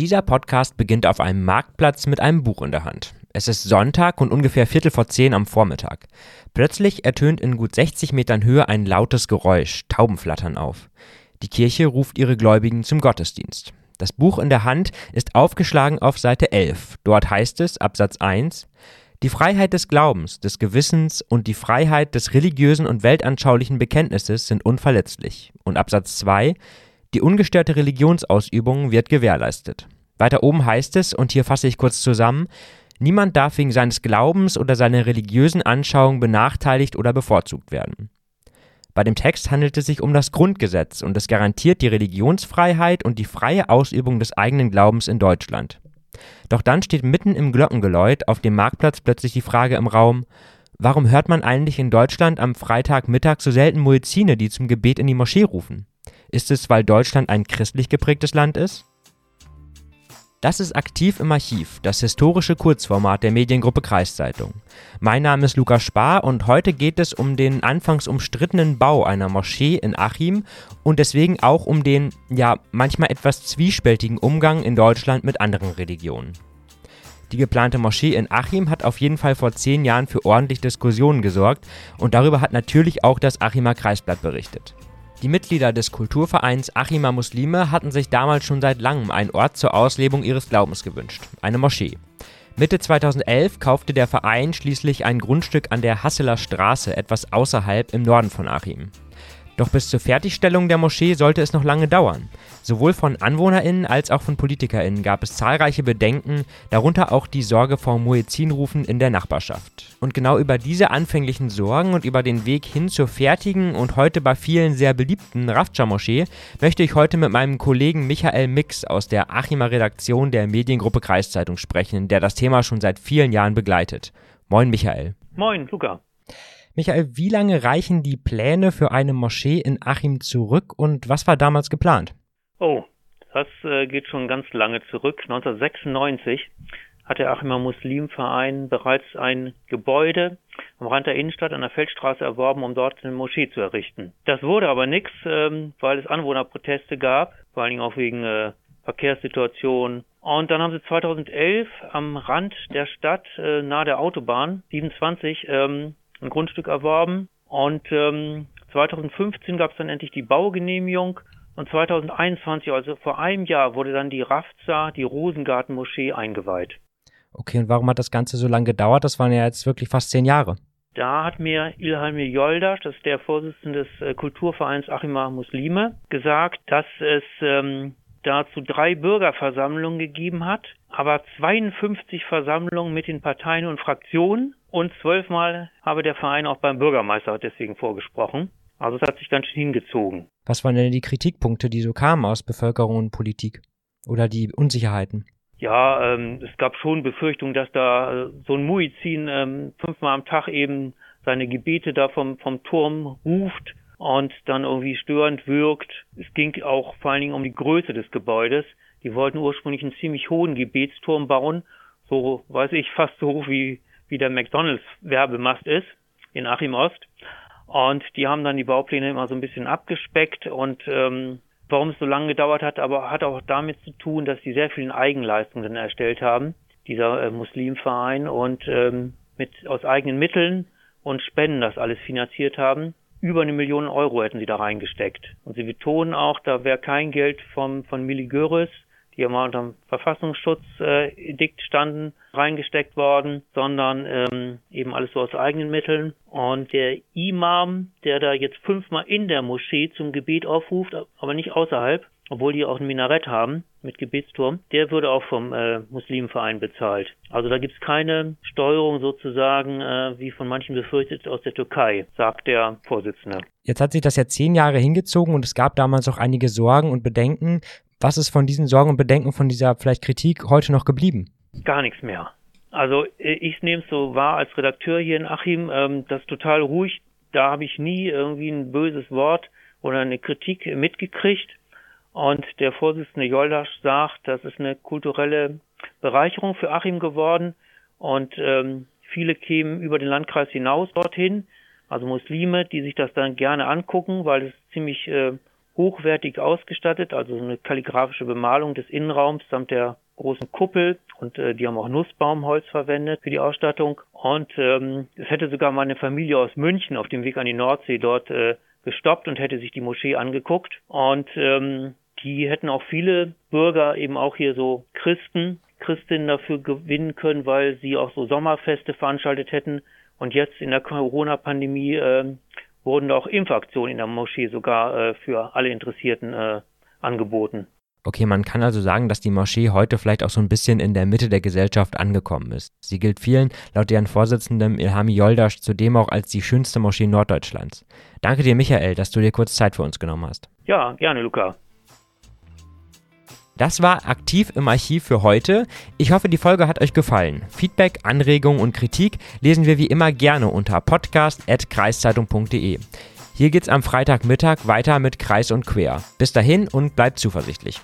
Dieser Podcast beginnt auf einem Marktplatz mit einem Buch in der Hand. Es ist Sonntag und ungefähr Viertel vor zehn am Vormittag. Plötzlich ertönt in gut 60 Metern Höhe ein lautes Geräusch, Tauben flattern auf. Die Kirche ruft ihre Gläubigen zum Gottesdienst. Das Buch in der Hand ist aufgeschlagen auf Seite 11. Dort heißt es, Absatz 1, die Freiheit des Glaubens, des Gewissens und die Freiheit des religiösen und weltanschaulichen Bekenntnisses sind unverletzlich. Und Absatz 2, die ungestörte Religionsausübung wird gewährleistet. Weiter oben heißt es, und hier fasse ich kurz zusammen, niemand darf wegen seines Glaubens oder seiner religiösen Anschauung benachteiligt oder bevorzugt werden. Bei dem Text handelt es sich um das Grundgesetz und es garantiert die Religionsfreiheit und die freie Ausübung des eigenen Glaubens in Deutschland. Doch dann steht mitten im Glockengeläut auf dem Marktplatz plötzlich die Frage im Raum, warum hört man eigentlich in Deutschland am Freitagmittag so selten Muezzine, die zum Gebet in die Moschee rufen? Ist es, weil Deutschland ein christlich geprägtes Land ist? Das ist aktiv im Archiv, das historische Kurzformat der Mediengruppe Kreiszeitung. Mein Name ist Lukas Spar und heute geht es um den anfangs umstrittenen Bau einer Moschee in Achim und deswegen auch um den, ja, manchmal etwas zwiespältigen Umgang in Deutschland mit anderen Religionen. Die geplante Moschee in Achim hat auf jeden Fall vor zehn Jahren für ordentlich Diskussionen gesorgt und darüber hat natürlich auch das Achimer Kreisblatt berichtet. Die Mitglieder des Kulturvereins Achima Muslime hatten sich damals schon seit langem einen Ort zur Auslebung ihres Glaubens gewünscht, eine Moschee. Mitte 2011 kaufte der Verein schließlich ein Grundstück an der Hasseler Straße etwas außerhalb im Norden von Achim. Doch bis zur Fertigstellung der Moschee sollte es noch lange dauern. Sowohl von AnwohnerInnen als auch von PolitikerInnen gab es zahlreiche Bedenken, darunter auch die Sorge vor Muezzinrufen in der Nachbarschaft. Und genau über diese anfänglichen Sorgen und über den Weg hin zur fertigen und heute bei vielen sehr beliebten Raftscha-Moschee möchte ich heute mit meinem Kollegen Michael Mix aus der Achimer Redaktion der Mediengruppe Kreiszeitung sprechen, der das Thema schon seit vielen Jahren begleitet. Moin Michael. Moin, Luca. Michael, wie lange reichen die Pläne für eine Moschee in Achim zurück und was war damals geplant? Oh, das äh, geht schon ganz lange zurück. 1996 hat der Achimer Muslimverein bereits ein Gebäude am Rand der Innenstadt an der Feldstraße erworben, um dort eine Moschee zu errichten. Das wurde aber nichts, ähm, weil es Anwohnerproteste gab, vor allen Dingen auch wegen äh, Verkehrssituation. Und dann haben sie 2011 am Rand der Stadt, äh, nahe der Autobahn 27, ähm, ein Grundstück erworben und ähm, 2015 gab es dann endlich die Baugenehmigung und 2021, also vor einem Jahr, wurde dann die Rafza, die Rosengarten-Moschee eingeweiht. Okay, und warum hat das Ganze so lange gedauert? Das waren ja jetzt wirklich fast zehn Jahre. Da hat mir Ilhan Joldasch, das ist der Vorsitzende des äh, Kulturvereins Achimah Muslime, gesagt, dass es ähm, dazu drei Bürgerversammlungen gegeben hat, aber 52 Versammlungen mit den Parteien und Fraktionen und zwölfmal habe der Verein auch beim Bürgermeister deswegen vorgesprochen. Also es hat sich ganz schön hingezogen. Was waren denn die Kritikpunkte, die so kamen aus Bevölkerung und Politik? Oder die Unsicherheiten? Ja, ähm, es gab schon Befürchtungen, dass da äh, so ein Muizin ähm, fünfmal am Tag eben seine Gebete da vom, vom Turm ruft und dann irgendwie störend wirkt. Es ging auch vor allen Dingen um die Größe des Gebäudes. Die wollten ursprünglich einen ziemlich hohen Gebetsturm bauen, so weiß ich fast so hoch wie wie der McDonalds Werbemast ist in Achim Ost. Und die haben dann die Baupläne immer so ein bisschen abgespeckt und ähm, warum es so lange gedauert hat, aber hat auch damit zu tun, dass die sehr vielen Eigenleistungen erstellt haben, dieser äh, Muslimverein und ähm, mit aus eigenen Mitteln und Spenden das alles finanziert haben. Über eine Million Euro hätten sie da reingesteckt. Und sie betonen auch, da wäre kein Geld vom, von Mili Göris, die immer unter dem Verfassungsschutzedikt standen, reingesteckt worden, sondern ähm, eben alles so aus eigenen Mitteln. Und der Imam, der da jetzt fünfmal in der Moschee zum Gebet aufruft, aber nicht außerhalb, obwohl die auch ein Minarett haben mit Gebetsturm, der würde auch vom äh, Muslimverein bezahlt. Also da gibt's keine Steuerung sozusagen, äh, wie von manchen befürchtet, aus der Türkei, sagt der Vorsitzende. Jetzt hat sich das ja zehn Jahre hingezogen und es gab damals auch einige Sorgen und Bedenken. Was ist von diesen Sorgen und Bedenken, von dieser vielleicht Kritik heute noch geblieben? Gar nichts mehr. Also äh, ich nehme es so wahr als Redakteur hier in Achim, ähm, das total ruhig. Da habe ich nie irgendwie ein böses Wort oder eine Kritik mitgekriegt. Und der Vorsitzende Joldasch sagt, das ist eine kulturelle Bereicherung für Achim geworden. Und ähm, viele kämen über den Landkreis hinaus dorthin, also Muslime, die sich das dann gerne angucken, weil es ziemlich äh, hochwertig ausgestattet, also eine kalligraphische Bemalung des Innenraums samt der großen Kuppel und äh, die haben auch Nussbaumholz verwendet für die Ausstattung. Und ähm, es hätte sogar mal eine Familie aus München auf dem Weg an die Nordsee dort äh, gestoppt und hätte sich die Moschee angeguckt. Und ähm, die hätten auch viele Bürger, eben auch hier so Christen, Christinnen dafür gewinnen können, weil sie auch so Sommerfeste veranstaltet hätten. Und jetzt in der Corona-Pandemie äh, wurden auch Impfaktionen in der Moschee sogar äh, für alle Interessierten äh, angeboten. Okay, man kann also sagen, dass die Moschee heute vielleicht auch so ein bisschen in der Mitte der Gesellschaft angekommen ist. Sie gilt vielen, laut deren Vorsitzendem Ilhami Yoldasch, zudem auch als die schönste Moschee Norddeutschlands. Danke dir, Michael, dass du dir kurz Zeit für uns genommen hast. Ja, gerne, Luca. Das war aktiv im Archiv für heute. Ich hoffe, die Folge hat euch gefallen. Feedback, Anregungen und Kritik lesen wir wie immer gerne unter podcast.kreiszeitung.de. Hier geht's am Freitagmittag weiter mit Kreis und Quer. Bis dahin und bleibt zuversichtlich.